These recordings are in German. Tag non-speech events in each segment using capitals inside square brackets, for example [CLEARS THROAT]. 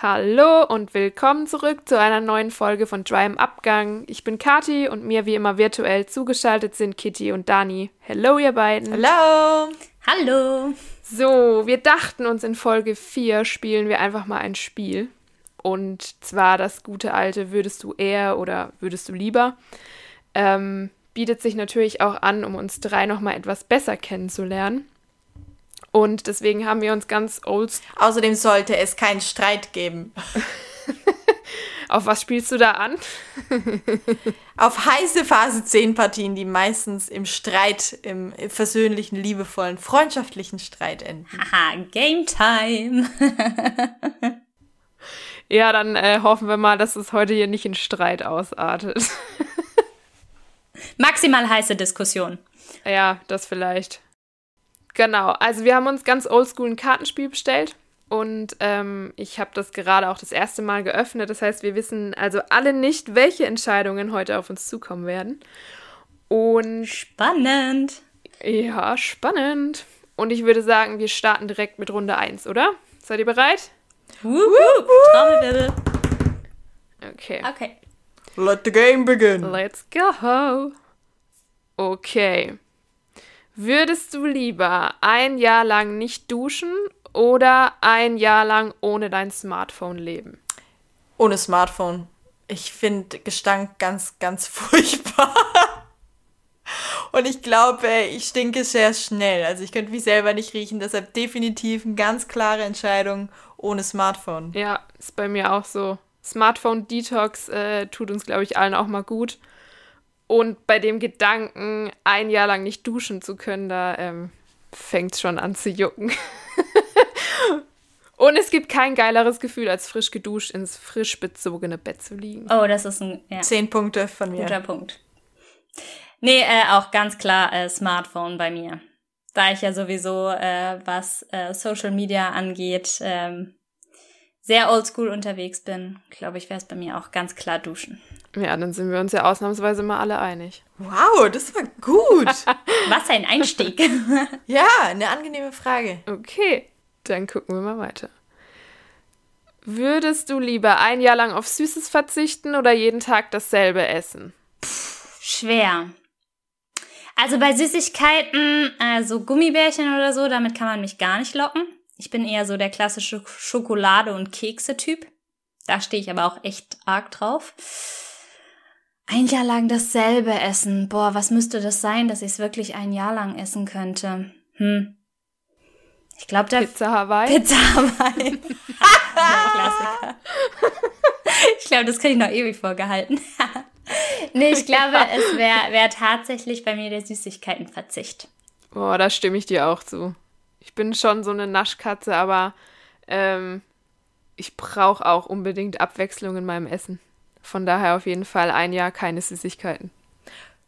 Hallo und willkommen zurück zu einer neuen Folge von Dry im Abgang. Ich bin Kati und mir wie immer virtuell zugeschaltet sind Kitty und Dani. Hello, ihr beiden. Hallo. Hallo. So, wir dachten uns in Folge 4 spielen wir einfach mal ein Spiel. Und zwar das gute alte Würdest du eher oder würdest du lieber. Ähm, bietet sich natürlich auch an, um uns drei nochmal etwas besser kennenzulernen. Und deswegen haben wir uns ganz old. Außerdem sollte es keinen Streit geben. [LAUGHS] Auf was spielst du da an? [LAUGHS] Auf heiße Phase 10 Partien, die meistens im Streit, im versöhnlichen, liebevollen, freundschaftlichen Streit enden. Haha, Game Time. [LAUGHS] ja, dann äh, hoffen wir mal, dass es heute hier nicht in Streit ausartet. Maximal heiße Diskussion. Ja, das vielleicht. Genau, also wir haben uns ganz oldschool ein Kartenspiel bestellt und ähm, ich habe das gerade auch das erste Mal geöffnet. Das heißt, wir wissen also alle nicht, welche Entscheidungen heute auf uns zukommen werden. Und spannend. Ja, spannend. Und ich würde sagen, wir starten direkt mit Runde 1, oder? Seid ihr bereit? Trommelwirbel. Okay. Okay. Let the game begin. Let's go. Okay. Würdest du lieber ein Jahr lang nicht duschen oder ein Jahr lang ohne dein Smartphone leben? Ohne Smartphone. Ich finde Gestank ganz, ganz [LAUGHS] furchtbar. Und ich glaube, ich stinke sehr schnell. Also ich könnte mich selber nicht riechen. Deshalb definitiv eine ganz klare Entscheidung ohne Smartphone. Ja, ist bei mir auch so. Smartphone-Detox äh, tut uns, glaube ich, allen auch mal gut. Und bei dem Gedanken, ein Jahr lang nicht duschen zu können, da ähm, fängt es schon an zu jucken. [LAUGHS] Und es gibt kein geileres Gefühl, als frisch geduscht ins frisch bezogene Bett zu liegen. Oh, das ist ein ja. zehn Punkte von mir. Guter Punkt. Nee, äh, auch ganz klar äh, Smartphone bei mir. Da ich ja sowieso, äh, was äh, Social Media angeht, ähm, sehr oldschool unterwegs bin, glaube ich, wäre es bei mir auch ganz klar duschen. Ja, dann sind wir uns ja ausnahmsweise mal alle einig. Wow, das war gut. [LAUGHS] Was ein Einstieg. [LAUGHS] ja, eine angenehme Frage. Okay, dann gucken wir mal weiter. Würdest du lieber ein Jahr lang auf Süßes verzichten oder jeden Tag dasselbe essen? Puh, schwer. Also bei Süßigkeiten, also Gummibärchen oder so, damit kann man mich gar nicht locken. Ich bin eher so der klassische Schokolade- und Kekse-Typ. Da stehe ich aber auch echt arg drauf. Ein Jahr lang dasselbe essen. Boah, was müsste das sein, dass ich es wirklich ein Jahr lang essen könnte? Hm. Ich glaube, der Pizza Hawaii. Pizza Hawaii. [LAUGHS] Klassiker. ich glaube, das kriege ich noch ewig vorgehalten. [LAUGHS] nee, ich glaube, ja. es wäre wär tatsächlich bei mir der Süßigkeitenverzicht. Boah, da stimme ich dir auch zu. Ich bin schon so eine Naschkatze, aber ähm, ich brauche auch unbedingt Abwechslung in meinem Essen. Von daher auf jeden Fall ein Jahr keine Süßigkeiten.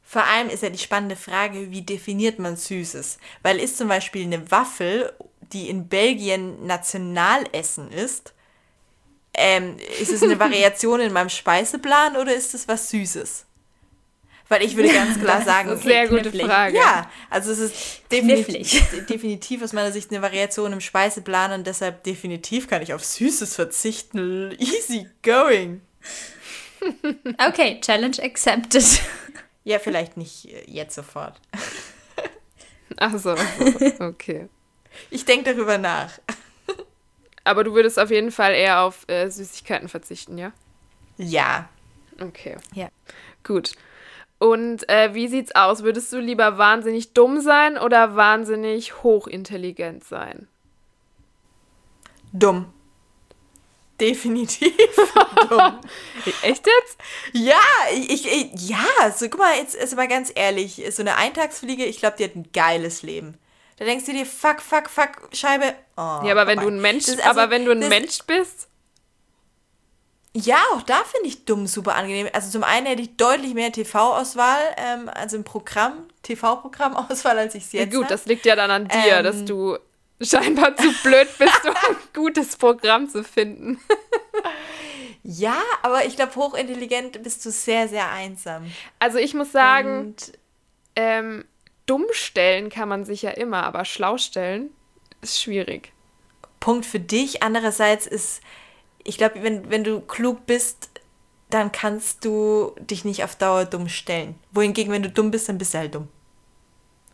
Vor allem ist ja die spannende Frage, wie definiert man Süßes? Weil ist zum Beispiel eine Waffel, die in Belgien Nationalessen ist, ähm, ist es eine [LAUGHS] Variation in meinem Speiseplan oder ist es was Süßes? Weil ich würde ganz klar sagen, okay, sehr gute knifflig. Frage. Ja, also es ist definitiv, [LAUGHS] definitiv aus meiner Sicht eine Variation im Speiseplan und deshalb definitiv kann ich auf Süßes verzichten. Easy going. Okay, Challenge accepted. Ja, vielleicht nicht jetzt sofort. Ach so, [LAUGHS] okay. Ich denke darüber nach. Aber du würdest auf jeden Fall eher auf äh, Süßigkeiten verzichten, ja? Ja. Okay. Ja. Gut. Und äh, wie sieht's aus? Würdest du lieber wahnsinnig dumm sein oder wahnsinnig hochintelligent sein? Dumm. Definitiv dumm. [LAUGHS] Echt jetzt? Ja, ich, ich, ja, so guck mal, jetzt ist aber ganz ehrlich, so eine Eintagsfliege, ich glaube, die hat ein geiles Leben. Da denkst du dir, fuck, fuck, fuck, Scheibe. Oh, ja, aber wenn du ein Mensch, also, aber wenn du ein Mensch bist. Ja, auch da finde ich dumm super angenehm. Also zum einen hätte ich deutlich mehr TV-Auswahl, ähm, also im Programm, TV-Programm-Auswahl, als ich es jetzt ja, Gut, das liegt ja dann an dir, ähm, dass du scheinbar zu blöd bist, um ein gutes Programm zu finden. ja, aber ich glaube, hochintelligent bist du sehr, sehr einsam. Also ich muss sagen, ähm, dumm stellen kann man sich ja immer, aber schlau stellen ist schwierig. Punkt für dich. Andererseits ist ich glaube, wenn, wenn du klug bist, dann kannst du dich nicht auf Dauer dumm stellen. Wohingegen, wenn du dumm bist, dann bist du halt dumm.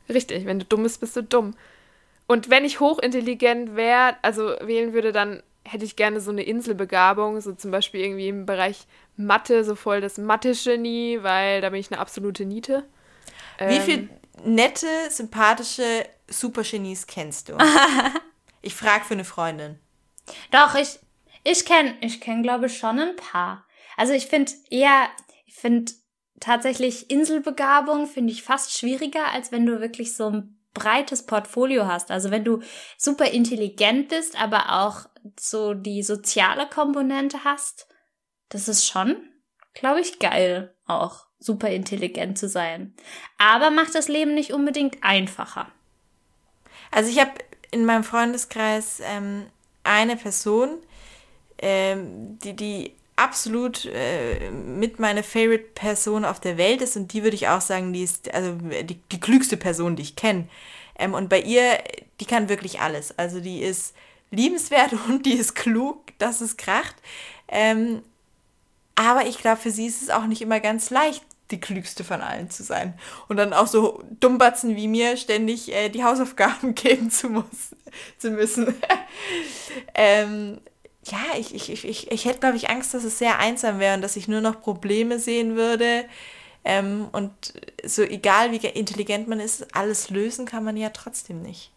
Richtig, wenn du dumm bist, bist du dumm. Und wenn ich hochintelligent wäre, also wählen würde, dann hätte ich gerne so eine Inselbegabung, so zum Beispiel irgendwie im Bereich Mathe, so voll das Mathe-Genie, weil da bin ich eine absolute Niete. Wie Ähm, viele nette, sympathische Supergenies kennst du? [LAUGHS] ich frage für eine Freundin. Doch, ich, ich kenne, ich kenn, glaube ich, schon ein paar. Also ich finde eher, ich finde tatsächlich Inselbegabung finde ich fast schwieriger, als wenn du wirklich so ein breites Portfolio hast. Also wenn du super intelligent bist, aber auch so die soziale Komponente hast, das ist schon, glaube ich, geil, auch super intelligent zu sein. Aber macht das Leben nicht unbedingt einfacher. Also ich habe in meinem Freundeskreis ähm, eine Person, ähm, die, die absolut äh, mit meine Favorite Person auf der Welt ist und die würde ich auch sagen, die ist also die, die klügste Person, die ich kenne. Ähm, und bei ihr, die kann wirklich alles. Also die ist liebenswert [LAUGHS] und die ist klug, dass es kracht. Ähm, aber ich glaube, für sie ist es auch nicht immer ganz leicht, die klügste von allen zu sein. Und dann auch so Dummbatzen wie mir ständig äh, die Hausaufgaben [LAUGHS] geben zu, muss, zu müssen. [LAUGHS] ähm, ja, ich, ich, ich, ich, ich hätte, glaube ich, Angst, dass es sehr einsam wäre und dass ich nur noch Probleme sehen würde. Ähm, und so egal wie intelligent man ist, alles lösen kann man ja trotzdem nicht.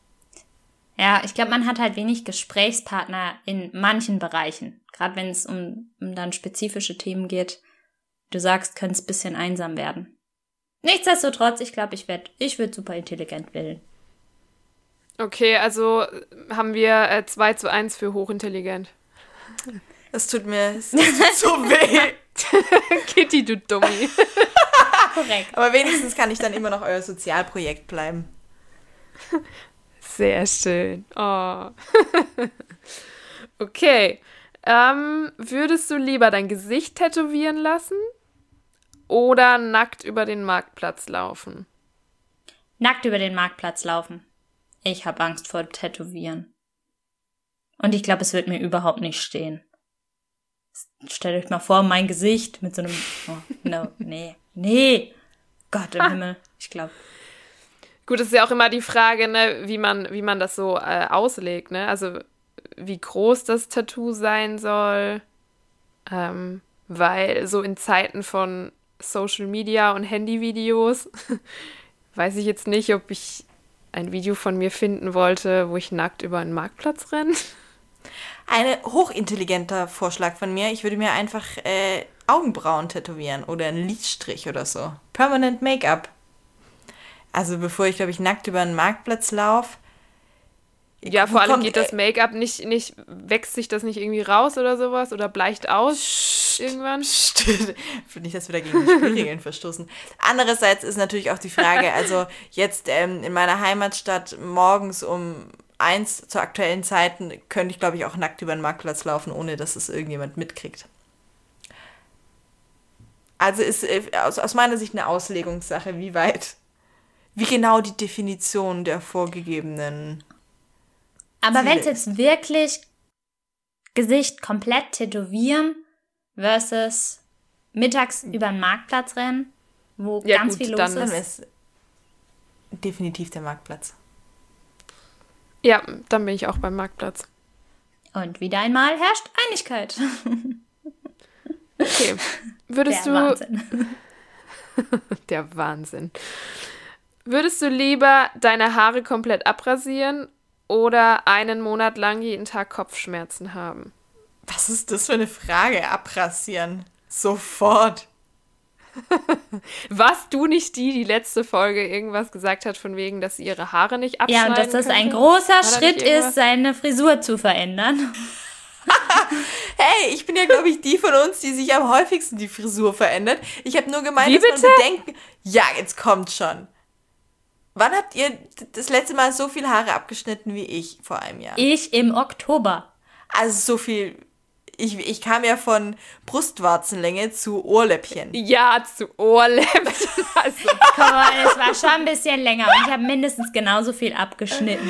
Ja, ich glaube, man hat halt wenig Gesprächspartner in manchen Bereichen. Gerade wenn es um, um dann spezifische Themen geht. Du sagst, könnte es ein bisschen einsam werden. Nichtsdestotrotz, ich glaube, ich werde ich würd super intelligent wählen. Okay, also haben wir äh, 2 zu 1 für hochintelligent. Das tut mir es [LAUGHS] tut so weh. [LAUGHS] Kitty, du Dummi. [LAUGHS] Korrekt. Aber wenigstens kann ich dann immer noch euer Sozialprojekt bleiben. Sehr schön. Oh. okay. Ähm, würdest du lieber dein Gesicht tätowieren lassen oder nackt über den Marktplatz laufen? Nackt über den Marktplatz laufen. Ich habe Angst vor Tätowieren. Und ich glaube, es wird mir überhaupt nicht stehen. Stellt euch mal vor, mein Gesicht mit so einem. Oh, no, nee, nee. Gott im [LAUGHS] Himmel. Ich glaube. Gut, es ist ja auch immer die Frage, ne, wie man, wie man das so äh, auslegt, ne? Also wie groß das Tattoo sein soll. Ähm, weil so in Zeiten von Social Media und Handyvideos [LAUGHS] weiß ich jetzt nicht, ob ich ein Video von mir finden wollte, wo ich nackt über einen Marktplatz renne. Ein hochintelligenter Vorschlag von mir. Ich würde mir einfach äh, Augenbrauen tätowieren oder einen Lidstrich oder so. Permanent Make-up. Also bevor ich, glaube ich, nackt über einen Marktplatz laufe. Ja, vor allem kommt- geht das Make-up nicht, nicht, wächst sich das nicht irgendwie raus oder sowas oder bleicht aus irgendwann? Stimmt. [LAUGHS] Nicht, dass wir dagegen die Spielregeln verstoßen. Andererseits ist natürlich auch die Frage, also jetzt ähm, in meiner Heimatstadt morgens um eins zu aktuellen Zeiten könnte ich, glaube ich, auch nackt über den Marktplatz laufen, ohne dass es irgendjemand mitkriegt. Also ist äh, aus, aus meiner Sicht eine Auslegungssache, wie weit, wie genau die Definition der vorgegebenen. Aber wenn es jetzt wirklich Gesicht komplett tätowieren versus mittags über den Marktplatz rennen, wo Ja, ganz gut, viel los Dann ist. ist definitiv der Marktplatz. Ja, dann bin ich auch beim Marktplatz. Und wieder einmal herrscht Einigkeit. [LAUGHS] Okay. Würdest Der du. Wahnsinn. [LAUGHS] Der Wahnsinn. Würdest du lieber deine Haare komplett abrasieren oder einen Monat lang jeden Tag Kopfschmerzen haben? Was ist das für eine Frage? Abrasieren. Sofort. [LAUGHS] Warst du nicht die, die letzte Folge irgendwas gesagt hat, von wegen, dass sie ihre Haare nicht Ja, abschneiden und dass das ein könnte? großer War da Schritt ist, seine Frisur zu verändern. [LAUGHS] Hey, ich bin ja, glaube ich, die von uns, die sich am häufigsten die Frisur verändert. Ich habe nur gemeint, Wie dass man bedenken. Ja, jetzt kommt schon. Wann habt ihr das letzte Mal so viel Haare abgeschnitten wie ich vor einem Jahr? Ich im Oktober. Also so viel. Ich, ich kam ja von Brustwarzenlänge zu Ohrläppchen. Ja, zu Ohrläppchen. [LAUGHS] Also, Komm mal, es war schon ein bisschen länger und ich habe mindestens genauso viel abgeschnitten.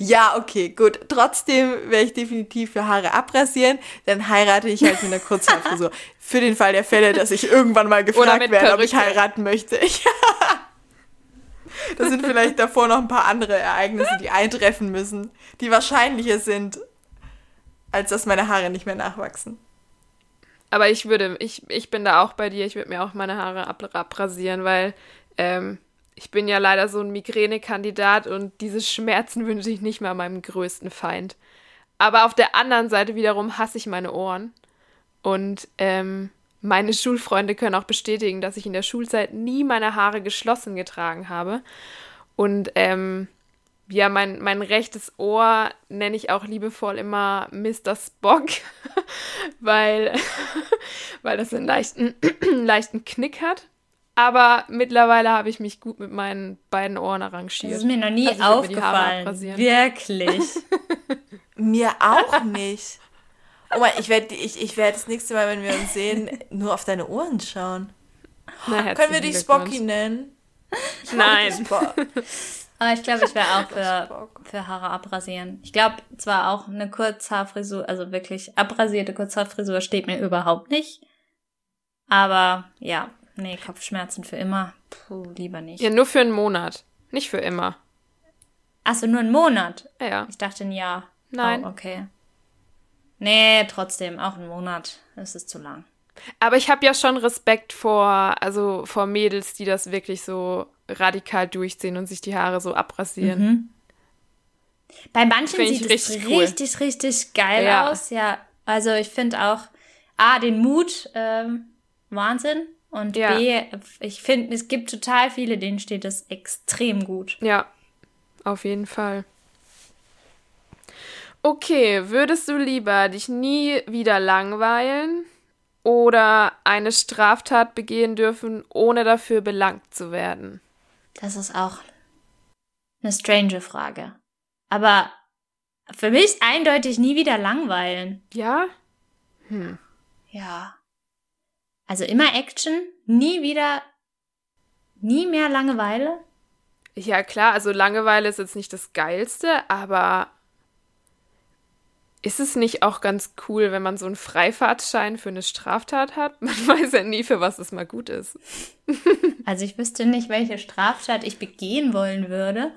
Ja, okay, gut. Trotzdem wäre ich definitiv für Haare abrasieren. Dann heirate ich halt mit einer Kurzhaarfrisur. für den Fall der Fälle, dass ich irgendwann mal gefragt werde, ob ich heiraten möchte. [LAUGHS] da sind vielleicht davor noch ein paar andere Ereignisse, die eintreffen müssen, die wahrscheinlicher sind, als dass meine Haare nicht mehr nachwachsen. aber ich würde, ich, ich bin da auch bei dir, ich würde mir auch meine Haare ab, abrasieren, weil ähm, ich bin ja leider so ein Migränekandidat und diese Schmerzen [LAUGHS] wünsche ich nicht mal meinem größten Feind. Aber auf der anderen Seite wiederum hasse ich meine Ohren. Und ähm, meine Schulfreunde können auch bestätigen, dass ich in der Schulzeit nie meine Haare geschlossen getragen habe. Und ähm, ja, mein, mein rechtes Ohr nenne ich auch liebevoll immer Mr. Spock, [LAUGHS] weil, [LAUGHS] weil das einen leichten, [CLEARS THROAT] leichten Knick hat. Aber mittlerweile habe ich mich gut mit meinen beiden Ohren arrangiert. Das ist mir noch nie Also ich aufgefallen. Wirklich. [LAUGHS] Mir auch nicht. Oh mein, ich werde ich, ich werd das nächste Mal, wenn wir uns sehen, nur auf deine Ohren schauen. Na, Können wir dich. Spocky nennen? Nein. Aber ich glaube, ich wäre auch [LAUGHS] für, für Haare abrasieren. Ich glaube zwar auch eine Kurzhaarfrisur, also wirklich abrasierte Kurzhaarfrisur steht mir überhaupt nicht. Aber ja, nee, Kopfschmerzen für immer. Puh, lieber nicht. Ja, nur für einen Monat. Nicht für immer. Achso, nur einen Monat. Ja. Ich dachte ein Jahr. Nein. Oh, okay. Nee, trotzdem, auch einen Monat. Das ist zu lang. Aber ich habe ja schon Respekt vor, also vor Mädels, die das wirklich so radikal durchziehen und sich die Haare so abrasieren. Mhm. Bei manchen Find sieht es richtig cool. richtig, richtig geil Ja. aus. Ja, also ich finde auch A, den Mut, ähm, Wahnsinn. Und Ja. B, ich finde, es gibt total viele, denen steht das extrem gut. Ja, auf jeden Fall. Okay, würdest du lieber dich nie wieder langweilen oder eine Straftat begehen dürfen, ohne dafür belangt zu werden? Das ist auch eine strange Frage. Aber für mich eindeutig nie wieder langweilen. Ja? Ja. Also immer Action, nie wieder, nie mehr Langeweile. Ja, klar, also Langeweile ist jetzt nicht das Geilste, aber ist es nicht auch ganz cool, wenn man so einen Freifahrtschein für eine Straftat hat? [LAUGHS] Man weiß ja nie, für was es mal gut ist. [LAUGHS] Also ich wüsste nicht, welche Straftat ich begehen wollen würde.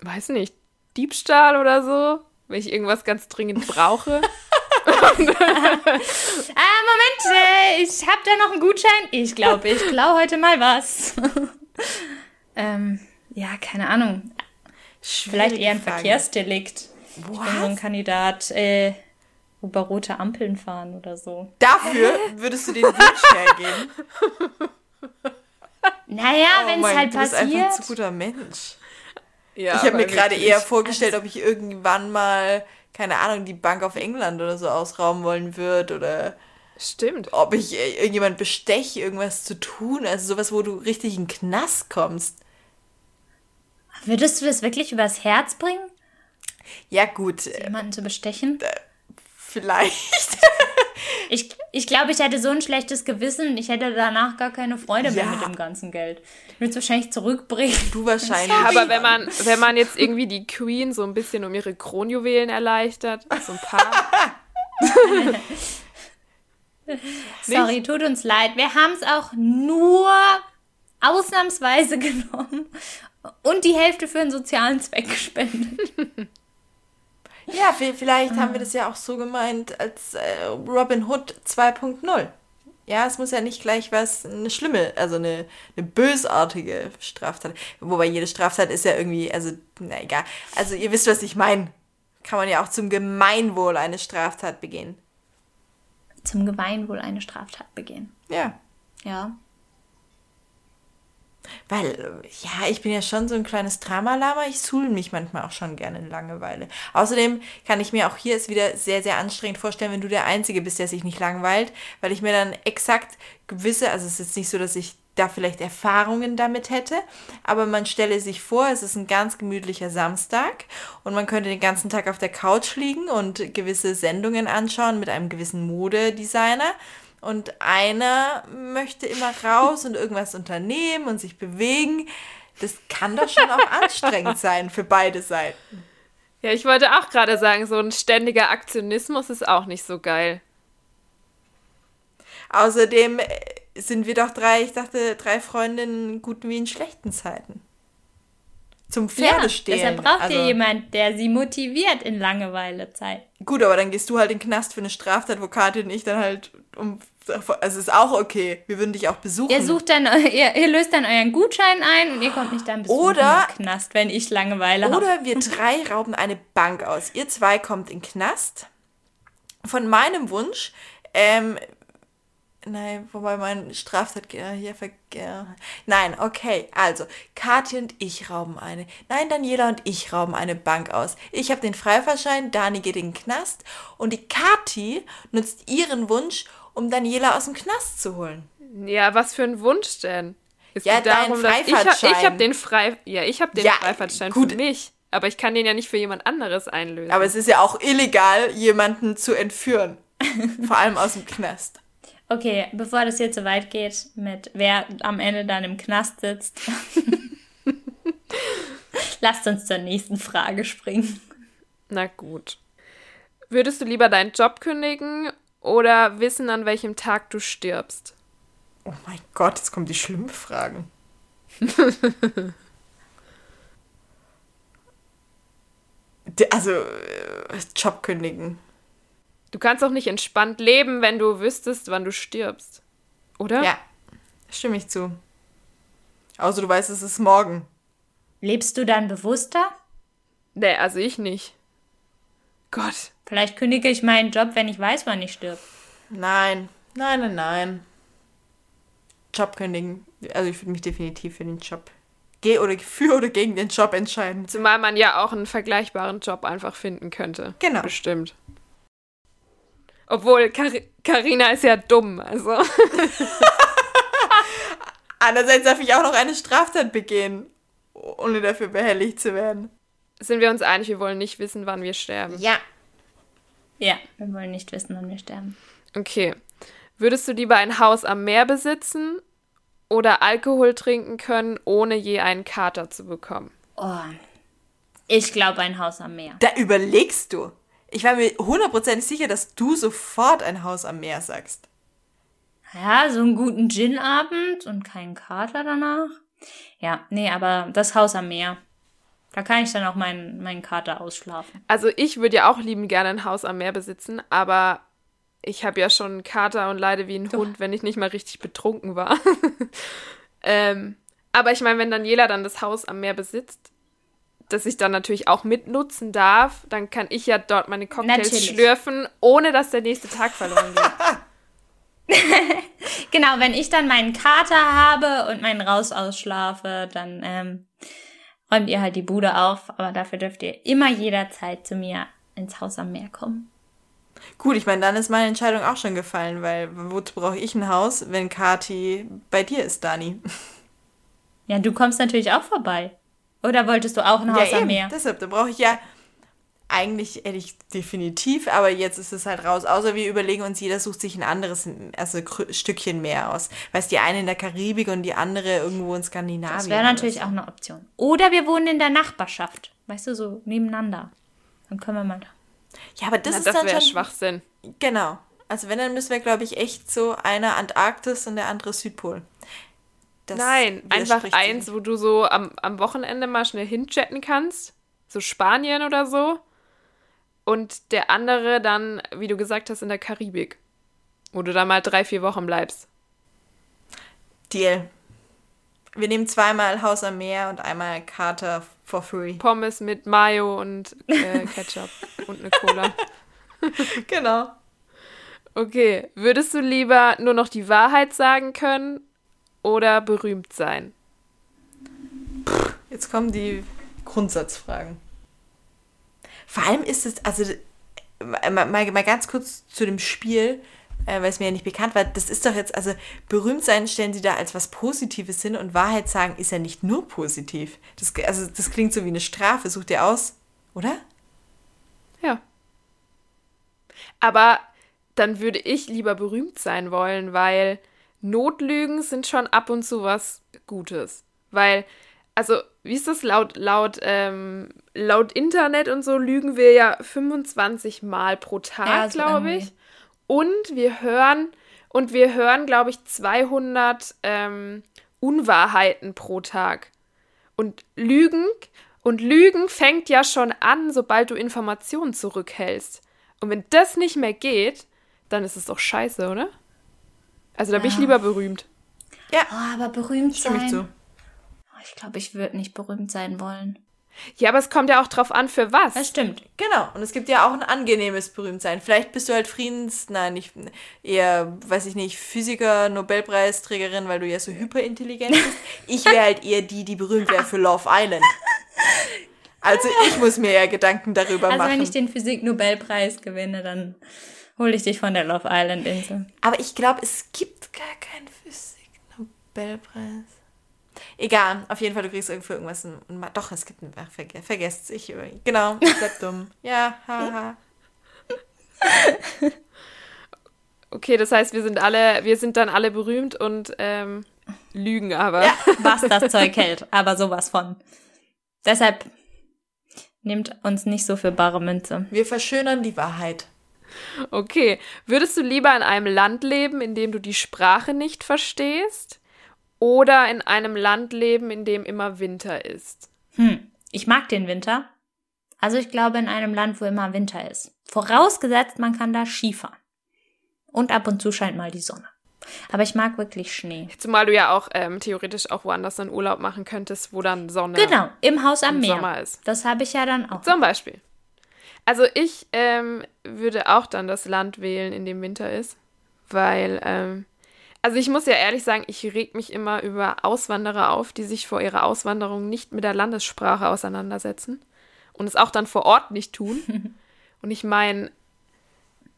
Weiß nicht, Diebstahl oder so, wenn ich irgendwas ganz dringend brauche. [LAUGHS] Ah, Moment, äh, ich habe da noch einen Gutschein. Ich glaube, ich klau heute mal was. ähm, ja, keine Ahnung. Vielleicht eher ein Frage. Verkehrsdelikt. Ich bin so ein What? Kandidat, äh, über rote Ampeln fahren oder so. Dafür würdest du den Wheelchair geben? [LAUGHS] Naja, Oh wenn es halt du bist einfach ein passiert. zu guter Mensch. Ja, ich habe mir gerade eher vorgestellt, ob ich irgendwann mal, keine Ahnung, die Bank auf England oder so ausrauben wollen würde oder Stimmt. ob ich äh, irgendjemand besteche, irgendwas zu tun. Also sowas, wo du richtig in den Knast kommst. Würdest du das wirklich übers Herz bringen, Ja, gut, äh, jemanden zu bestechen? vielleicht. [LAUGHS] Ich, ich glaube, ich hätte so ein schlechtes Gewissen, ich hätte danach gar keine Freude mehr Ja. mit dem ganzen Geld. Ich würde es wahrscheinlich zurückbringen. Du wahrscheinlich. [LAUGHS] Aber wenn man, wenn man jetzt irgendwie die Queen so ein bisschen um ihre Kronjuwelen erleichtert, so ein paar. [LAUGHS] Sorry, tut uns leid. Wir haben es auch nur ausnahmsweise genommen und die Hälfte für einen sozialen Zweck gespendet. Ja, vi- vielleicht haben wir das ja auch so gemeint als äh, Robin Hood 2.0. Ja, es muss ja nicht gleich was, eine schlimme, also eine, eine bösartige Straftat. Wobei jede Straftat ist ja irgendwie, also, na egal. Also ihr wisst, was ich meine. Kann man ja auch zum Gemeinwohl eine Straftat begehen. Zum Gemeinwohl eine Straftat begehen. Ja. Ja. Weil, ja, ich bin ja schon so ein kleines Dramalama. Ich suhl mich manchmal auch schon gerne in Langeweile. Außerdem kann ich mir auch hier es wieder sehr, sehr anstrengend vorstellen, wenn du der Einzige bist, der sich nicht langweilt, weil ich mir dann exakt gewisse, also es ist jetzt nicht so, dass ich da vielleicht Erfahrungen damit hätte, aber man stelle sich vor, es ist ein ganz gemütlicher Samstag und man könnte den ganzen Tag auf der Couch liegen und gewisse Sendungen anschauen mit einem gewissen Modedesigner und einer möchte immer raus und irgendwas unternehmen und sich bewegen. Das kann doch schon auch anstrengend sein für beide Seiten. Ja, ich wollte auch gerade sagen, so ein ständiger Aktionismus ist auch nicht so geil. Außerdem äh, sind wir doch drei, ich dachte, drei Freundinnen guten wie in schlechten Zeiten. Zum Pferdestehlen. Ja, deshalb braucht also, ihr jemand, der sie motiviert in Langeweilezeit. Gut, aber dann gehst du halt in den Knast für eine Straftat, wo Kathi und ich dann halt um also ist auch okay. Wir würden dich auch besuchen. Ihr sucht dann, [LAUGHS] ihr, ihr löst dann euren Gutschein ein und ihr kommt nicht dann besuchen oder, im Knast, wenn ich Langeweile habe. Oder wir drei [LAUGHS] rauben eine Bank aus. Ihr zwei kommt in den Knast. Von meinem Wunsch ähm, Nein, wobei mein Straftat hier vergessen. Nein, okay. Also, Kathi und ich rauben eine. Nein, Daniela und ich rauben eine Bank aus. Ich habe den Freifahrschein, Dani geht in den Knast und die Kathi nutzt ihren Wunsch, um Daniela aus dem Knast zu holen. Ja, was für ein Wunsch denn? Es ja, geht darum, dein Freifahrtschein. ich, ich habe den Frei ja, ich habe den ja, Freifahrtschein gut. für mich, aber ich kann den ja nicht für jemand anderes einlösen. Aber es ist ja auch illegal, jemanden zu entführen, [LAUGHS] vor allem aus dem Knast. Okay, bevor das jetzt so weit geht mit wer am Ende dann im Knast sitzt, [LAUGHS] lasst uns zur nächsten Frage springen. Na gut. Würdest du lieber deinen Job kündigen oder wissen, an welchem Tag du stirbst? Oh mein Gott, jetzt kommen die schlimmen Fragen. [LAUGHS] also, äh, Job kündigen. Du kannst auch nicht entspannt leben, wenn du wüsstest, wann du stirbst. Oder? Ja, stimme ich zu. Außer du weißt, es ist morgen. Lebst du dann bewusster? Nee, also ich nicht. Gott. Vielleicht kündige ich meinen Job, wenn ich weiß, wann ich stirb. Nein, nein, nein, nein. Job kündigen. Also ich würde mich definitiv für den Job geh oder für oder gegen den Job entscheiden. Zumal man ja auch einen vergleichbaren Job einfach finden könnte. Genau. Bestimmt. Obwohl, Karina ist ja dumm, also. [LAUGHS] Andererseits darf ich auch noch eine Straftat begehen, ohne dafür behelligt zu werden. Sind wir uns einig, wir wollen nicht wissen, wann wir sterben? Ja. Ja, wir wollen nicht wissen, wann wir sterben. Okay. Würdest du lieber ein Haus am Meer besitzen oder Alkohol trinken können, ohne je einen Kater zu bekommen? Oh. Ich glaube, ein Haus am Meer. Da überlegst du. Ich war mir hundertprozentig sicher, dass du sofort ein Haus am Meer sagst. Ja, so einen guten Gin-Abend und keinen Kater danach. Ja, nee, aber das Haus am Meer. Da kann ich dann auch meinen, meinen Kater ausschlafen. Also ich würde ja auch lieben gerne ein Haus am Meer besitzen, aber ich habe ja schon einen Kater und leide wie ein Doch. Hund, wenn ich nicht mal richtig betrunken war. [LAUGHS] ähm, aber ich meine, wenn Daniela dann das Haus am Meer besitzt, das ich dann natürlich auch mitnutzen darf, dann kann ich ja dort meine Cocktails natürlich. schlürfen, ohne dass der nächste Tag verloren geht. [LAUGHS] [LAUGHS] genau, wenn ich dann meinen Kater habe und meinen Raus ausschlafe, dann ähm, räumt ihr halt die Bude auf, aber dafür dürft ihr immer jederzeit zu mir ins Haus am Meer kommen. Gut, ich meine, dann ist meine Entscheidung auch schon gefallen, weil wozu brauche ich ein Haus, wenn Kati bei dir ist, Dani? Ja, du kommst natürlich auch vorbei. Oder wolltest du auch ein Haus ja, am Meer? Deshalb, da brauche ich ja eigentlich hätte ich definitiv, aber jetzt ist es halt raus. Außer wir überlegen uns, jeder sucht sich ein anderes also Stückchen mehr aus. Weißt die eine in der Karibik und die andere irgendwo in Skandinavien. Das wäre natürlich auch eine Option. Oder wir wohnen in der Nachbarschaft. Weißt du, so nebeneinander. Dann können wir mal. Ja, aber das Na, ist das dann schon Schwachsinn. Genau. Also wenn, dann müssen wir, glaube ich, echt so einer Antarktis und der andere Südpol. Das Nein, einfach eins, wo du so am, am Wochenende mal schnell hinchatten kannst. So Spanien oder so. Und der andere dann, wie du gesagt hast, in der Karibik. Wo du da mal drei, vier Wochen bleibst. Deal. Wir nehmen zweimal Haus am Meer und einmal Kater for free. Pommes mit Mayo und äh, [LAUGHS] Ketchup und eine Cola. [LAUGHS] genau. Okay, würdest du lieber nur noch die Wahrheit sagen können oder berühmt sein? Jetzt kommen die Grundsatzfragen. Vor allem ist es, also mal, mal, mal ganz kurz zu dem Spiel, äh, weil es mir ja nicht bekannt war. Das ist doch jetzt, also berühmt sein stellen sie da als was Positives hin und Wahrheit sagen ist ja nicht nur positiv. Das, also das klingt so wie eine Strafe. Such dir aus, oder? Ja. Aber dann würde ich lieber berühmt sein wollen, weil Notlügen sind schon ab und zu was Gutes. Weil, also, wie ist das laut, laut, ähm, laut Internet und so, lügen wir ja 25 Mal pro Tag, Ja, glaube ich. Und wir hören, und wir hören, glaube ich, 200 ähm, Unwahrheiten pro Tag. Und Lügen, und Lügen fängt ja schon an, sobald du Informationen zurückhältst. Und wenn das nicht mehr geht, dann ist es doch scheiße, oder? Also da bin ich Ja. lieber berühmt. Ja, Oh, aber berühmt stimme ich sein. zu. Ich glaube, ich würde nicht berühmt sein wollen. Ja, aber es kommt ja auch drauf an, für was. Das stimmt. Genau, und es gibt ja auch ein angenehmes Berühmtsein. Vielleicht bist du halt Friedens, nein, nicht eher, weiß ich nicht, Physiker, Nobelpreisträgerin, weil du ja so hyperintelligent bist. [LAUGHS] Ich wäre halt eher die, die berühmt wäre für Love Island. Also ich muss mir ja Gedanken darüber Also machen. wenn ich den Physik-Nobelpreis gewinne, dann hole ich dich von der Love Island-Insel. Aber ich glaube, es gibt gar keinen Physik-Nobelpreis. Egal, auf jeden Fall, du kriegst irgendwo irgendwas. Ein, ein, doch, es gibt einen. Ach, verge vergesst ich. Genau, [LAUGHS] seid dumm. Ja, haha. [LAUGHS] Okay, das heißt, wir sind alle, wir sind dann alle berühmt und ähm, lügen aber. Ja. [LAUGHS] Was das Zeug hält, aber sowas von. Deshalb nehmt uns nicht so für bare Münze. Wir verschönern die Wahrheit. Okay. Würdest du lieber in einem Land leben, in dem du die Sprache nicht verstehst? Oder in einem Land leben, in dem immer Winter ist? Hm, ich mag den Winter. Also ich glaube in einem Land, wo immer Winter ist. Vorausgesetzt, man kann da Skifahren. Und ab und zu scheint mal die Sonne. Aber ich mag wirklich Schnee. Zumal du ja auch ähm, theoretisch auch woanders dann Urlaub machen könntest, wo dann Sonne Genau, im Haus am im Meer. Sommer ist. Das habe ich ja dann auch. Zum Beispiel. Also ich ähm, würde auch dann das Land wählen, in dem Winter ist, weil, ähm, also ich muss ja ehrlich sagen, ich reg mich immer über Auswanderer auf, die sich vor ihrer Auswanderung nicht mit der Landessprache auseinandersetzen und es auch dann vor Ort nicht tun. [LAUGHS] und ich meine,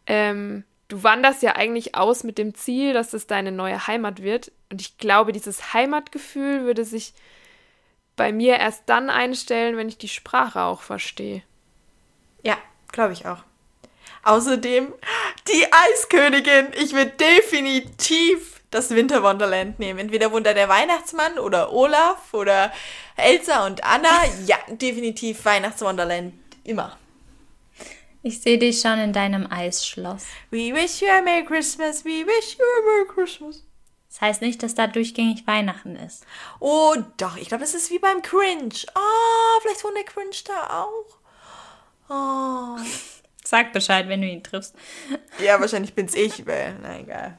ähm, du wanderst ja eigentlich aus mit dem Ziel, dass es deine neue Heimat wird. Und ich glaube, dieses Heimatgefühl würde sich bei mir erst dann einstellen, wenn ich die Sprache auch verstehe. Ja, glaube ich auch. Außerdem die Eiskönigin. Ich würde definitiv das Winterwonderland nehmen. Entweder wohnt da der Weihnachtsmann oder Olaf oder Elsa und Anna. [LAUGHS] Ja, definitiv Weihnachtswonderland. Immer. Ich sehe dich schon in deinem Eisschloss. We wish you a Merry Christmas. We wish you a Merry Christmas. Das heißt nicht, dass da durchgängig Weihnachten ist. Oh, doch. Ich glaube, das ist wie beim Cringe. Oh, vielleicht wohnt der Cringe da auch. Oh. [LAUGHS] Sag Bescheid, wenn du ihn triffst. Ja, wahrscheinlich bin's ich, weil, na egal.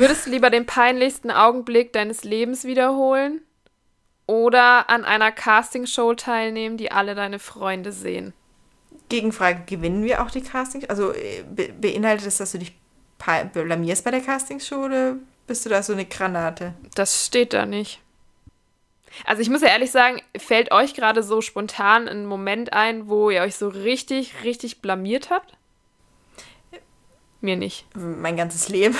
Würdest du lieber den peinlichsten Augenblick deines Lebens wiederholen oder an einer Castingshow teilnehmen, die alle deine Freunde sehen? Gegenfrage, gewinnen wir auch die Castings? Also äh, be beinhaltet das, dass du dich blamierst bei der Castingshow oder bist du da so eine Granate? Das steht da nicht. Also ich muss ja ehrlich sagen, fällt euch gerade so spontan ein Moment ein, wo ihr euch so richtig, richtig blamiert habt? Mir nicht. Mein ganzes Leben.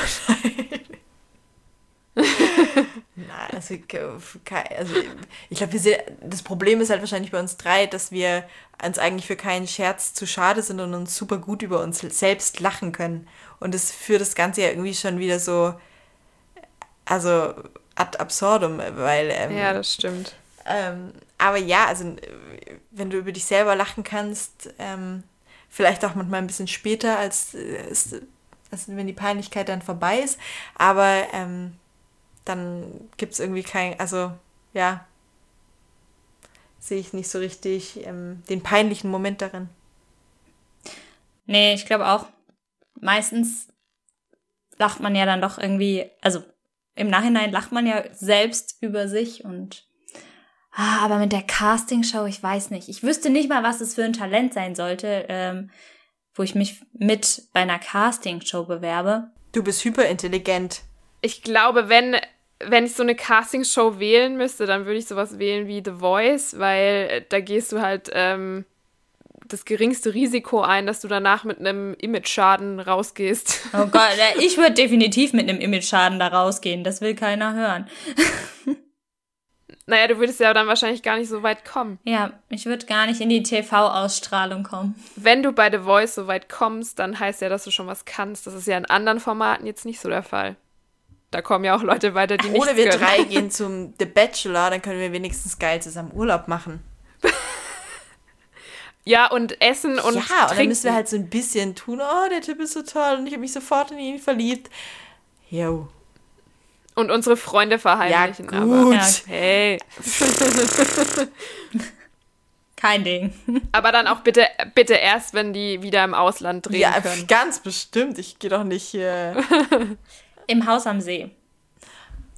Nein, also, also ich glaube, wir sind, das Problem ist halt wahrscheinlich bei uns drei, dass wir uns eigentlich für keinen Scherz zu schade sind und uns super gut über uns selbst lachen können. Und das führt das Ganze ja irgendwie schon wieder so, also ad absurdum, weil ähm, Ja, das stimmt. Ähm, aber ja, also äh, wenn du über dich selber lachen kannst, ähm, vielleicht auch manchmal ein bisschen später, als, äh, es- als wenn die Peinlichkeit dann vorbei ist, aber ähm, dann gibt es irgendwie kein, also ja, sehe ich nicht so richtig ähm, den peinlichen Moment darin. Nee, ich glaube auch. Meistens lacht man ja dann doch irgendwie, also im Nachhinein lacht man ja selbst über sich und ah, aber mit der Castingshow, ich weiß nicht. Ich wüsste nicht mal, was es für ein Talent sein sollte, ähm, wo ich mich mit bei einer Castingshow bewerbe. Du bist hyperintelligent. Ich glaube, wenn, wenn ich so eine Castingshow wählen müsste, dann würde ich sowas wählen wie The Voice, weil äh, da gehst du halt, ähm, das geringste Risiko ein, dass du danach mit einem Image-Schaden rausgehst. Oh Gott, [LAUGHS] ich würde definitiv mit einem Image-Schaden da rausgehen. Das will keiner hören. Naja, du würdest ja dann wahrscheinlich gar nicht so weit kommen. Ja, ich würde gar nicht in die TV-Ausstrahlung kommen. Wenn du bei The Voice so weit kommst, dann heißt ja, dass du schon was kannst. Das ist ja in anderen Formaten jetzt nicht so der Fall. Da kommen ja auch Leute weiter, die nicht Oder wir können. drei gehen [LAUGHS] zum The Bachelor, dann können wir wenigstens geil zusammen Urlaub machen. [LAUGHS] Ja, und essen und ja, und trinken. dann müssen wir halt so ein bisschen tun, oh, der Typ ist so toll und ich habe mich sofort in ihn verliebt. Jo. und unsere Freunde verheimlichen. Ja, Aber gut. Ja. hey, [LAUGHS] Kein Ding. aber dann auch bitte, bitte erst, wenn die wieder im Ausland drehen Ja, können. ganz bestimmt. Ich gehe doch nicht hier. Im Haus am See.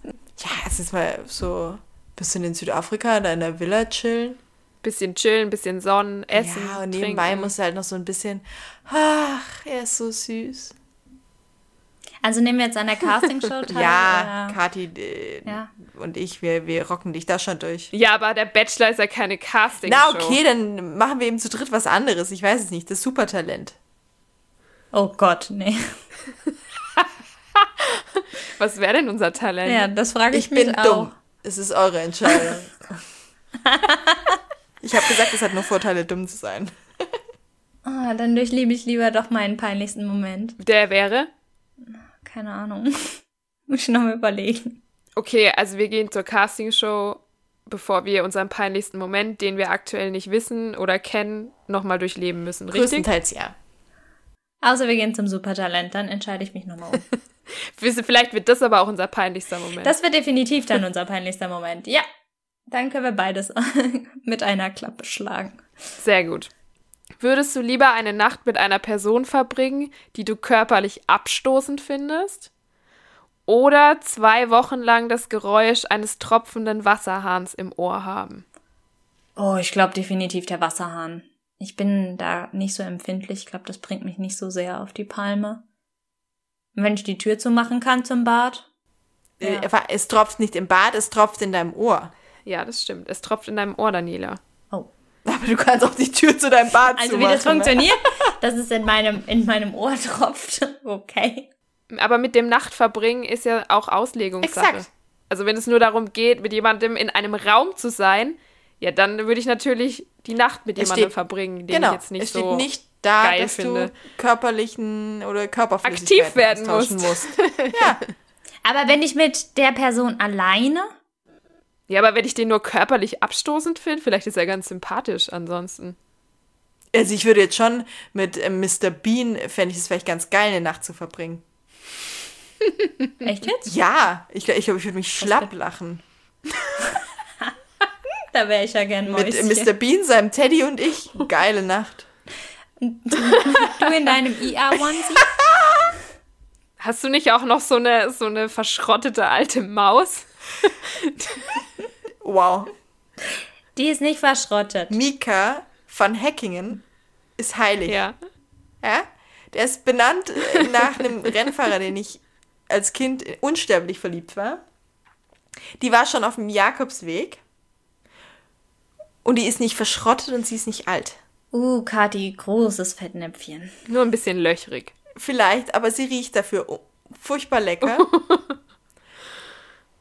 Ja, es ist mal so ein bisschen in Südafrika, da in der Villa chillen. Bisschen chillen, bisschen sonnen, essen, ja, und nebenbei trinken. muss halt noch so ein bisschen, ach, er ist so süß. Also nehmen wir jetzt an der Castingshow [LAUGHS] teil? Ja, oder? Kathi äh, Ja. und ich, wir, wir rocken dich da schon durch. Ja, aber der Bachelor ist ja keine casting Na, okay, dann machen wir eben zu dritt was anderes. Ich weiß es nicht, das Supertalent. Oh Gott, nee. [LAUGHS] Was wäre denn unser Talent? Ja, das frage ich, Ich mich bin auch. dumm. Es ist eure Entscheidung. [LAUGHS] ich habe gesagt, es hat nur Vorteile, dumm zu sein. Ah, dann durchlebe ich lieber doch meinen peinlichsten Moment. Der wäre? Keine Ahnung. [LAUGHS] Muss ich noch mal überlegen. Okay, also wir gehen zur Castingshow, bevor wir unseren peinlichsten Moment, den wir aktuell nicht wissen oder kennen, nochmal durchleben müssen, richtig? Größtenteils ja. Außer wir gehen zum Supertalent, dann entscheide ich mich nochmal um. [LAUGHS] Vielleicht wird das aber auch unser peinlichster Moment. Das wird definitiv dann unser peinlichster Moment. Ja, dann können wir beides [LAUGHS] mit einer Klappe schlagen. Sehr gut. Würdest du lieber eine Nacht mit einer Person verbringen, die du körperlich abstoßend findest? Oder zwei Wochen lang das Geräusch eines tropfenden Wasserhahns im Ohr haben? Oh, ich glaube definitiv der Wasserhahn. Ich bin da nicht so empfindlich. Ich glaube, das bringt mich nicht so sehr auf die Palme. Und wenn ich die Tür zumachen kann zum Bad. Äh, Ja. Es tropft nicht im Bad, es tropft in deinem Ohr. Ja, das stimmt. Es tropft in deinem Ohr, Daniela. Oh. Aber du kannst auch die Tür zu deinem Bad Also wie das funktioniert, [LAUGHS] dass es in meinem, in meinem Ohr tropft. [LAUGHS] Okay. Aber mit dem Nachtverbringen ist ja auch Auslegungssache. Exakt. Also wenn es nur darum geht, mit jemandem in einem Raum zu sein, ja, dann würde ich natürlich die Nacht mit jemandem steht- verbringen, den Genau, ich jetzt nicht es steht so nicht da, geil dass finde. du körperlichen oder Körperflüssigkeiten Aktiv werden musst. musst. [LAUGHS] ja, Aber wenn ich mit der Person alleine, Ja, aber wenn ich den nur körperlich abstoßend finde, vielleicht ist er ganz sympathisch ansonsten. also ich würde jetzt schon mit äh, Mr. Bean, fände ich es vielleicht ganz geil, eine Nacht zu verbringen. [LAUGHS] echt jetzt? Ja, ich glaube, ich, glaub, ich würde mich schlapp lachen. [LAUGHS] Da wäre ich ja gern Mit Mäuschen. äh, Mr. Bean, seinem Teddy und ich. Geile Nacht. Du in deinem IA-Onesie? [LAUGHS] Hast du nicht auch noch so eine, so eine verschrottete alte Maus? [LAUGHS] Wow. Die ist nicht verschrottet. Mika von Hackingen ist heilig. Ja. Ja? Der ist benannt äh, nach einem [LAUGHS] Rennfahrer, den ich als Kind unsterblich verliebt war. Die war schon auf dem Jakobsweg. Und die ist nicht verschrottet und sie ist nicht alt. Uh, Kati, großes Fettnäpfchen. Nur ein bisschen löchrig. Vielleicht, aber sie riecht dafür furchtbar lecker. [LAUGHS]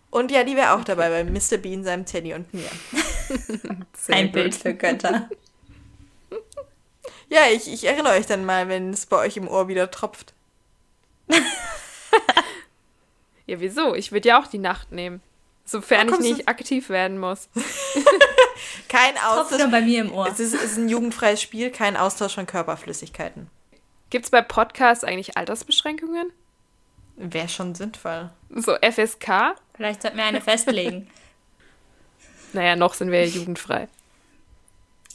und ja, die wäre auch dabei bei Mr. Bean, seinem Teddy und mir. [LAUGHS] Ein gut. Bild für Götter. Ja, ich, ich erinnere euch dann mal, wenn es bei euch im Ohr wieder tropft. [LAUGHS] Ja, wieso? Ich würde ja auch die Nacht nehmen. Sofern ich nicht aktiv werden muss. [LAUGHS] Kein Austausch. nur bei mir im Ohr. Es ist, ist ein jugendfreies Spiel, kein Austausch von Körperflüssigkeiten. Gibt es bei Podcasts eigentlich Altersbeschränkungen? Wäre schon sinnvoll. So FSK? Vielleicht sollten wir eine festlegen. [LAUGHS] Naja, noch sind wir ja jugendfrei.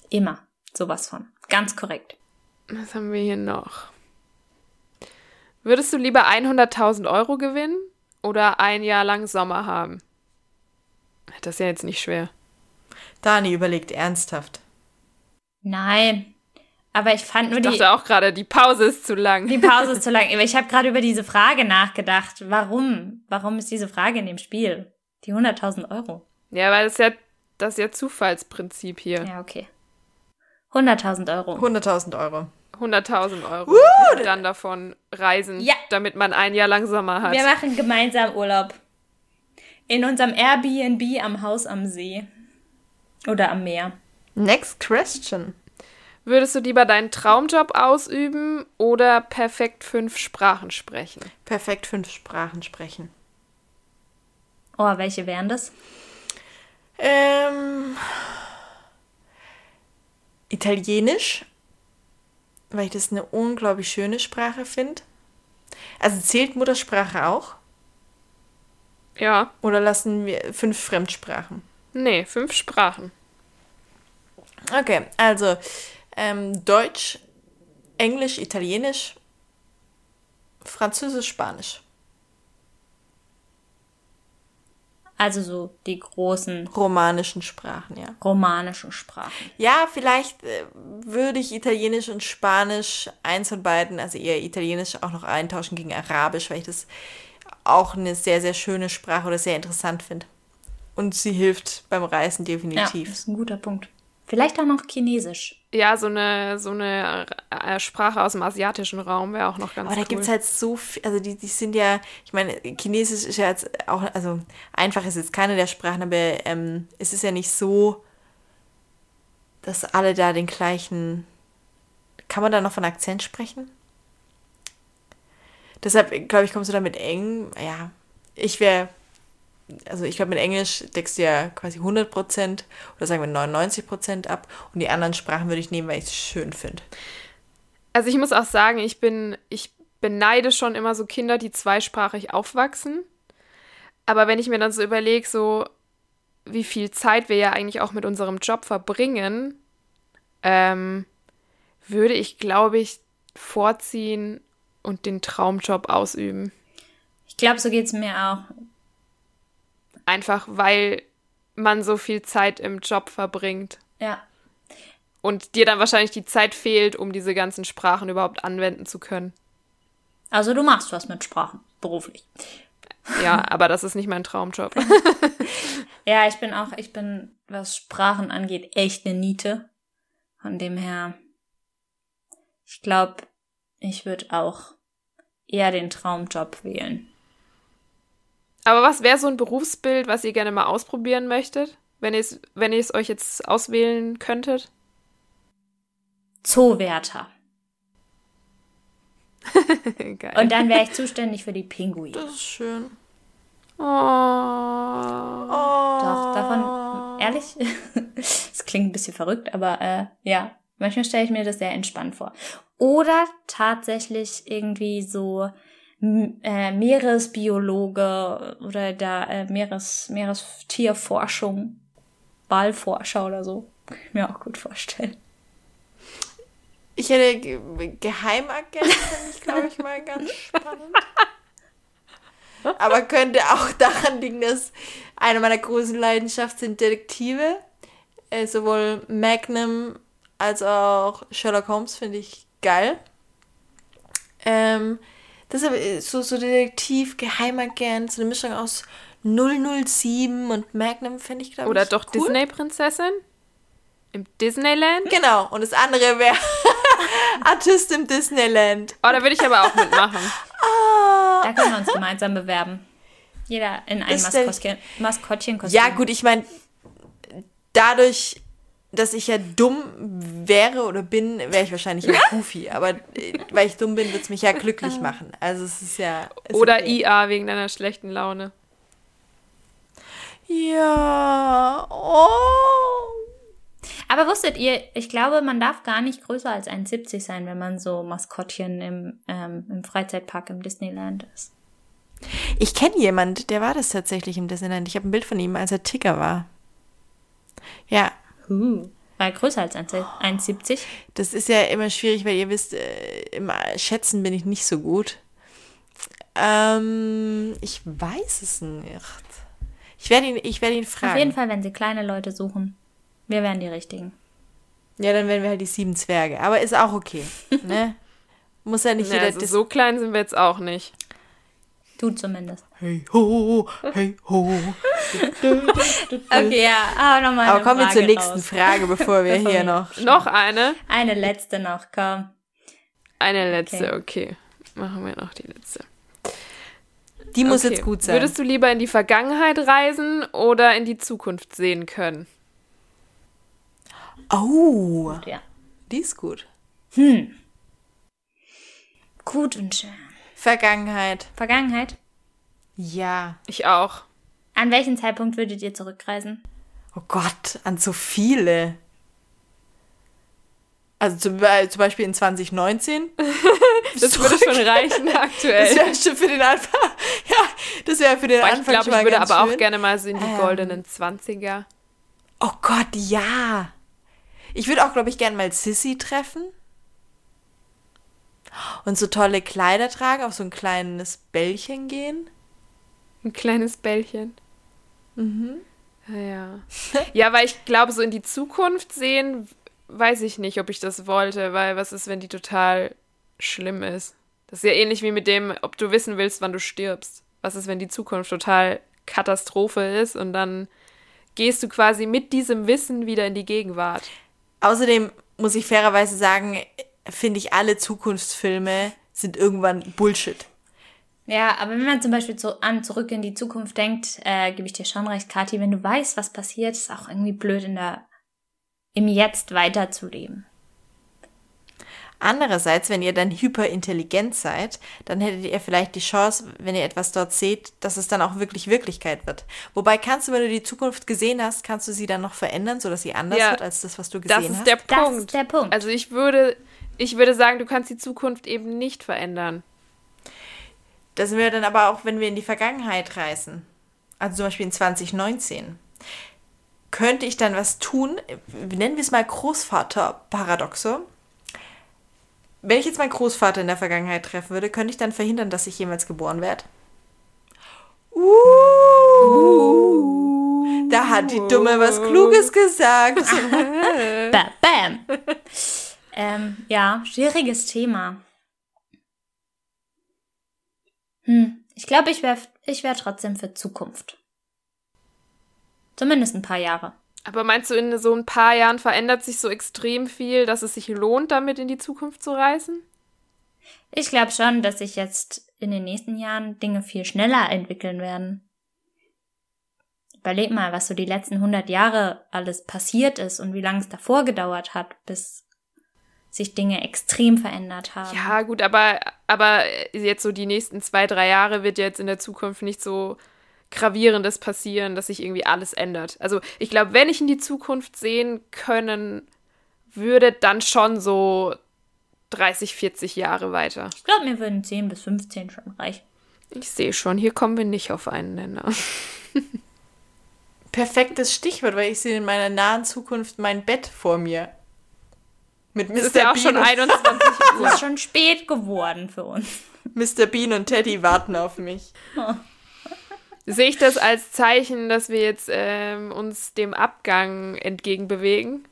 Immer. Sowas von. Ganz korrekt. Was haben wir hier noch? Würdest du lieber 100.000 Euro gewinnen oder ein Jahr lang Sommer haben? Das ist ja jetzt nicht schwer. Dani überlegt ernsthaft. Nein. Aber ich fand nur Ich die, dachte auch gerade, die Pause ist zu lang. die Pause ist [LAUGHS] zu lang. Aber ich habe gerade über diese Frage nachgedacht. Warum? Warum ist diese Frage in dem Spiel? Die 100.000 Euro. Ja, weil das ist ja das ist ja Zufallsprinzip hier. Ja, okay. 100.000 Euro. 100.000 Euro. 100.000 Euro. Und dann davon reisen, Ja. damit man ein Jahr lang Sommer hat. Wir machen gemeinsam Urlaub. In unserem Airbnb am Haus am See. Oder am Meer. Next question. Würdest du lieber deinen Traumjob ausüben oder perfekt fünf Sprachen sprechen? Perfekt fünf Sprachen sprechen. Oh, welche wären das? Ähm, Italienisch, weil ich das eine unglaublich schöne Sprache finde. Also zählt Muttersprache auch? Ja, Oder lassen wir fünf Fremdsprachen? nee, fünf Sprachen. Okay, also ähm, Deutsch, Englisch, Italienisch, Französisch, Spanisch. Also so die großen Romanischen Sprachen, ja. romanischen Sprachen. Ja, vielleicht äh, würde ich Italienisch und Spanisch, eins von beiden, also eher Italienisch, auch noch eintauschen gegen Arabisch, weil ich das auch eine sehr, sehr schöne Sprache oder sehr interessant finde. Und sie hilft beim Reisen Ja, definitiv. das ist ein guter Punkt. Vielleicht auch noch Chinesisch. Ja, so eine, so eine äh, Sprache aus dem asiatischen Raum wäre auch noch ganz Aber da cool. gibt es halt so viel, also die, die sind ja, ich meine, Chinesisch ist ja jetzt auch, also einfach ist jetzt keine der Sprachen, aber ähm, es ist ja nicht so, dass alle da den gleichen, kann man da noch von Akzent sprechen? Deshalb, glaube ich, kommst du da mit eng, ja, ich wäre, also ich glaube, mit Englisch deckst du ja quasi 100% oder sagen wir 99% ab und die anderen Sprachen würde ich nehmen, weil ich es schön finde. Also ich muss auch sagen, ich bin, ich beneide schon immer so Kinder, die zweisprachig aufwachsen. Aber wenn ich mir dann so überlege, so wie viel Zeit wir ja eigentlich auch mit unserem Job verbringen, ähm, würde ich, glaube ich, vorziehen und den Traumjob ausüben. Ich glaube, so geht's mir auch. Einfach weil man so viel Zeit im Job verbringt Ja. und dir dann wahrscheinlich die Zeit fehlt, um diese ganzen Sprachen überhaupt anwenden zu können. Also du machst was mit Sprachen, beruflich. Ja, [LAUGHS] aber das ist nicht mein Traumjob. [LAUGHS] Ja, ich bin auch, ich bin, was Sprachen angeht, echt eine Niete. Von dem her, ich glaube, ich würde auch eher den Traumjob wählen. Aber was wäre so ein Berufsbild, was ihr gerne mal ausprobieren möchtet, wenn ihr es wenn euch jetzt auswählen könntet? Zoowärter. [LAUGHS] Geil. Und dann wäre ich zuständig für die Pinguine. Das ist schön. oh. Doch, davon, ehrlich, [LAUGHS] es klingt ein bisschen verrückt, aber äh, ja, manchmal stelle ich mir das sehr entspannt vor. Oder tatsächlich irgendwie so äh, Meeresbiologe oder da äh, Meeres, Meerestierforschung, Ballforscher oder so. Kann ich mir auch gut vorstellen. Ich hätte Ge Geheimagent, finde ich, [LAUGHS] glaube ich, mal ganz spannend. Aber könnte auch daran liegen, dass eine meiner großen Leidenschaften sind Detektive. Äh, sowohl Magnum als auch Sherlock Holmes finde ich geil. Ähm, deshalb äh, so, so Detektiv, Geheimagent, so eine Mischung aus 007 und Magnum finde ich, glaube ich, Oder doch cool. Disney-Prinzessin? Im Disneyland? Genau, und das andere wäre [LAUGHS] Artist im Disneyland. Oh, da würde ich aber auch mitmachen. Da können wir uns gemeinsam bewerben. Jeder in ein Maskottchenkostüm. Ja, gut, ich meine, dadurch, dass ich ja dumm wäre oder bin, wäre ich wahrscheinlich ein Goofy. Aber äh, weil ich dumm bin, wird es mich ja glücklich machen. Also es ist ja. Ist Oder okay. IA wegen deiner schlechten Laune. Ja. Oh. Aber wusstet ihr, ich glaube, man darf gar nicht größer als 1,70 sein, wenn man so Maskottchen im, ähm, im Freizeitpark im Disneyland ist. Ich kenne jemand, der war das tatsächlich im Disneyland. Ich habe ein Bild von ihm, als er Ticker war. Ja, Uh. Weil größer als 1,70. das ist ja immer schwierig, weil ihr wisst, äh, im Schätzen bin ich nicht so gut. Ähm, ich weiß es nicht. Ich werde ihn, ich werde ihn fragen. Auf jeden Fall, wenn sie kleine Leute suchen. Wir wären die richtigen. Ja, dann werden wir halt die sieben Zwerge. Aber ist auch okay. Ne? [LAUGHS] Muss ja nicht Ja, jeder. also so klein sind wir jetzt auch nicht. Du zumindest. hey ho, hey ho. Okay, ja, aber nochmal. Aber kommen wir zur nächsten Frage, bevor wir Bevor hier noch. Noch eine? Eine letzte noch, komm. Eine letzte, okay. Machen wir noch die letzte. Die muss okay. jetzt gut sein. Würdest du lieber in die Vergangenheit reisen oder in die Zukunft sehen können? oh, Ja. die ist gut. Gut und schön. Vergangenheit. Vergangenheit. Ja. Ich auch. An welchen Zeitpunkt würdet ihr zurückreisen? Oh Gott, an so viele. Also zum, äh, zum Beispiel in 2019. [LAUGHS] Das würde schon reichen Das aktuell. wäre schon für den Anfang. [LAUGHS] Ja, das wäre für den Boah, ich Anfang glaube, schon ich würde aber auch schön. gerne mal so in die Ähm. goldenen 20er. Oh Gott, ja. Ich würde auch, glaube ich, gerne mal Sissy treffen. Und so tolle Kleider tragen, auf so ein kleines Bällchen gehen. Ein kleines Bällchen. Mhm. Ja. Ja, weil ich glaube, so in die Zukunft sehen, weiß ich nicht, ob ich das wollte, weil was ist, wenn die total schlimm ist? Das ist ja ähnlich wie mit dem, ob du wissen willst, wann du stirbst. Was ist, wenn die Zukunft total Katastrophe ist und dann gehst du quasi mit diesem Wissen wieder in die Gegenwart. Außerdem muss ich fairerweise sagen, finde ich alle Zukunftsfilme sind irgendwann Bullshit. Ja, aber wenn man zum Beispiel so an zurück in die Zukunft denkt, äh, gebe ich dir schon recht, Kathi, wenn du weißt, was passiert, ist auch irgendwie blöd in der im Jetzt weiterzuleben. Andererseits, wenn ihr dann hyperintelligent seid, dann hättet ihr vielleicht die Chance, wenn ihr etwas dort seht, dass es dann auch wirklich Wirklichkeit wird. Wobei kannst du, wenn du die Zukunft gesehen hast, kannst du sie dann noch verändern, sodass sie anders Ja, wird als das, was du Das gesehen ist hast. der Das Punkt. ist der Punkt. Also ich würde, ich würde sagen, du kannst die Zukunft eben nicht verändern. Das wäre dann aber auch, wenn wir in die Vergangenheit reisen. Also zum Beispiel in 2019. Könnte ich dann was tun? Nennen wir es mal Großvater-Paradoxo. Wenn ich jetzt meinen Großvater in der Vergangenheit treffen würde, könnte ich dann verhindern, dass ich jemals geboren werde? Uh, da hat die Dumme was Kluges gesagt. [LAUGHS] Ba Bam! [LAUGHS] ähm, ja, schwieriges Thema. Hm, ich glaube, ich wäre ich wär trotzdem für Zukunft. Zumindest ein paar Jahre. Aber meinst du, in so ein paar Jahren verändert sich so extrem viel, dass es sich lohnt, damit in die Zukunft zu reisen? Ich glaube schon, dass sich jetzt in den nächsten Jahren Dinge viel schneller entwickeln werden. Überleg mal, was so die letzten 100 Jahre alles passiert ist und wie lange es davor gedauert hat, bis sich Dinge extrem verändert haben. Ja, gut, aber, aber jetzt so die nächsten zwei, drei Jahre wird jetzt in der Zukunft nicht so Gravierendes passieren, dass sich irgendwie alles ändert. Also ich glaube, wenn ich in die Zukunft sehen können würde, dann schon so 30, 40 Jahre weiter. Ich glaube, mir würden 10 bis 15 schon reichen. Ich sehe schon, hier kommen wir nicht auf einen Nenner. Perfektes Stichwort, weil ich sehe in meiner nahen Zukunft mein Bett vor mir. Mit Mr. Es ist ja auch Bean schon und 21 [LAUGHS] Es Uhr. ist schon spät geworden für uns. Mr. Bean und Teddy warten auf mich. Sehe ich das als Zeichen, dass wir jetzt ähm, uns dem Abgang entgegenbewegen?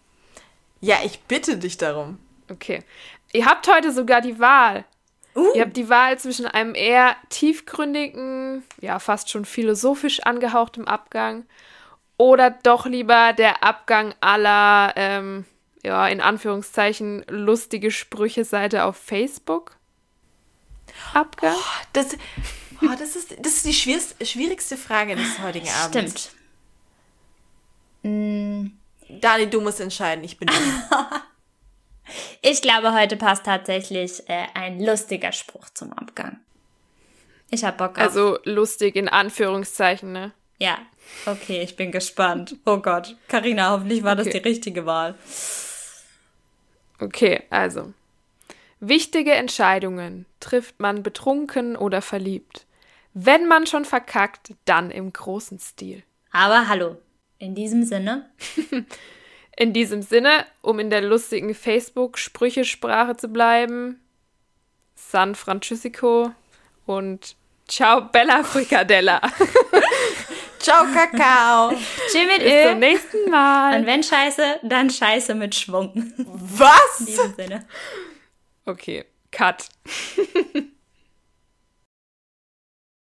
Ja, ich bitte dich darum. Okay. Ihr habt heute sogar die Wahl. Ihr habt die Wahl zwischen einem eher tiefgründigen, ja, fast schon philosophisch angehauchtem Abgang oder doch lieber der Abgang aller, ähm, ja, in Anführungszeichen, lustige Sprüche-Seite auf Facebook. Abgang? Das, oh, das, ist, das ist die schwierigste, Frage des heutigen Abends. Stimmt. Mm, Dani, du musst entscheiden. Ich bin. [LAUGHS] Ich glaube, heute passt tatsächlich äh, ein lustiger Spruch zum Abgang. Ich hab Bock auf. Also lustig in Anführungszeichen, ne? ja, okay, ich bin gespannt. Oh Gott, Karina, hoffentlich war das Okay. die richtige Wahl. Okay, also. Wichtige Entscheidungen trifft man betrunken oder verliebt. Wenn man schon verkackt, dann im großen Stil. Aber hallo, in diesem Sinne, [LAUGHS] In diesem Sinne, um in der lustigen Facebook-Sprüchesprache zu bleiben, San Francisco und Ciao Bella Fricadella. [LAUGHS] Ciao, Kakao. chill mit Bis zum Öl. nächsten Mal. Und wenn scheiße, dann scheiße mit Schwung. In Was? diesem Sinne. Okay, cut. [LAUGHS]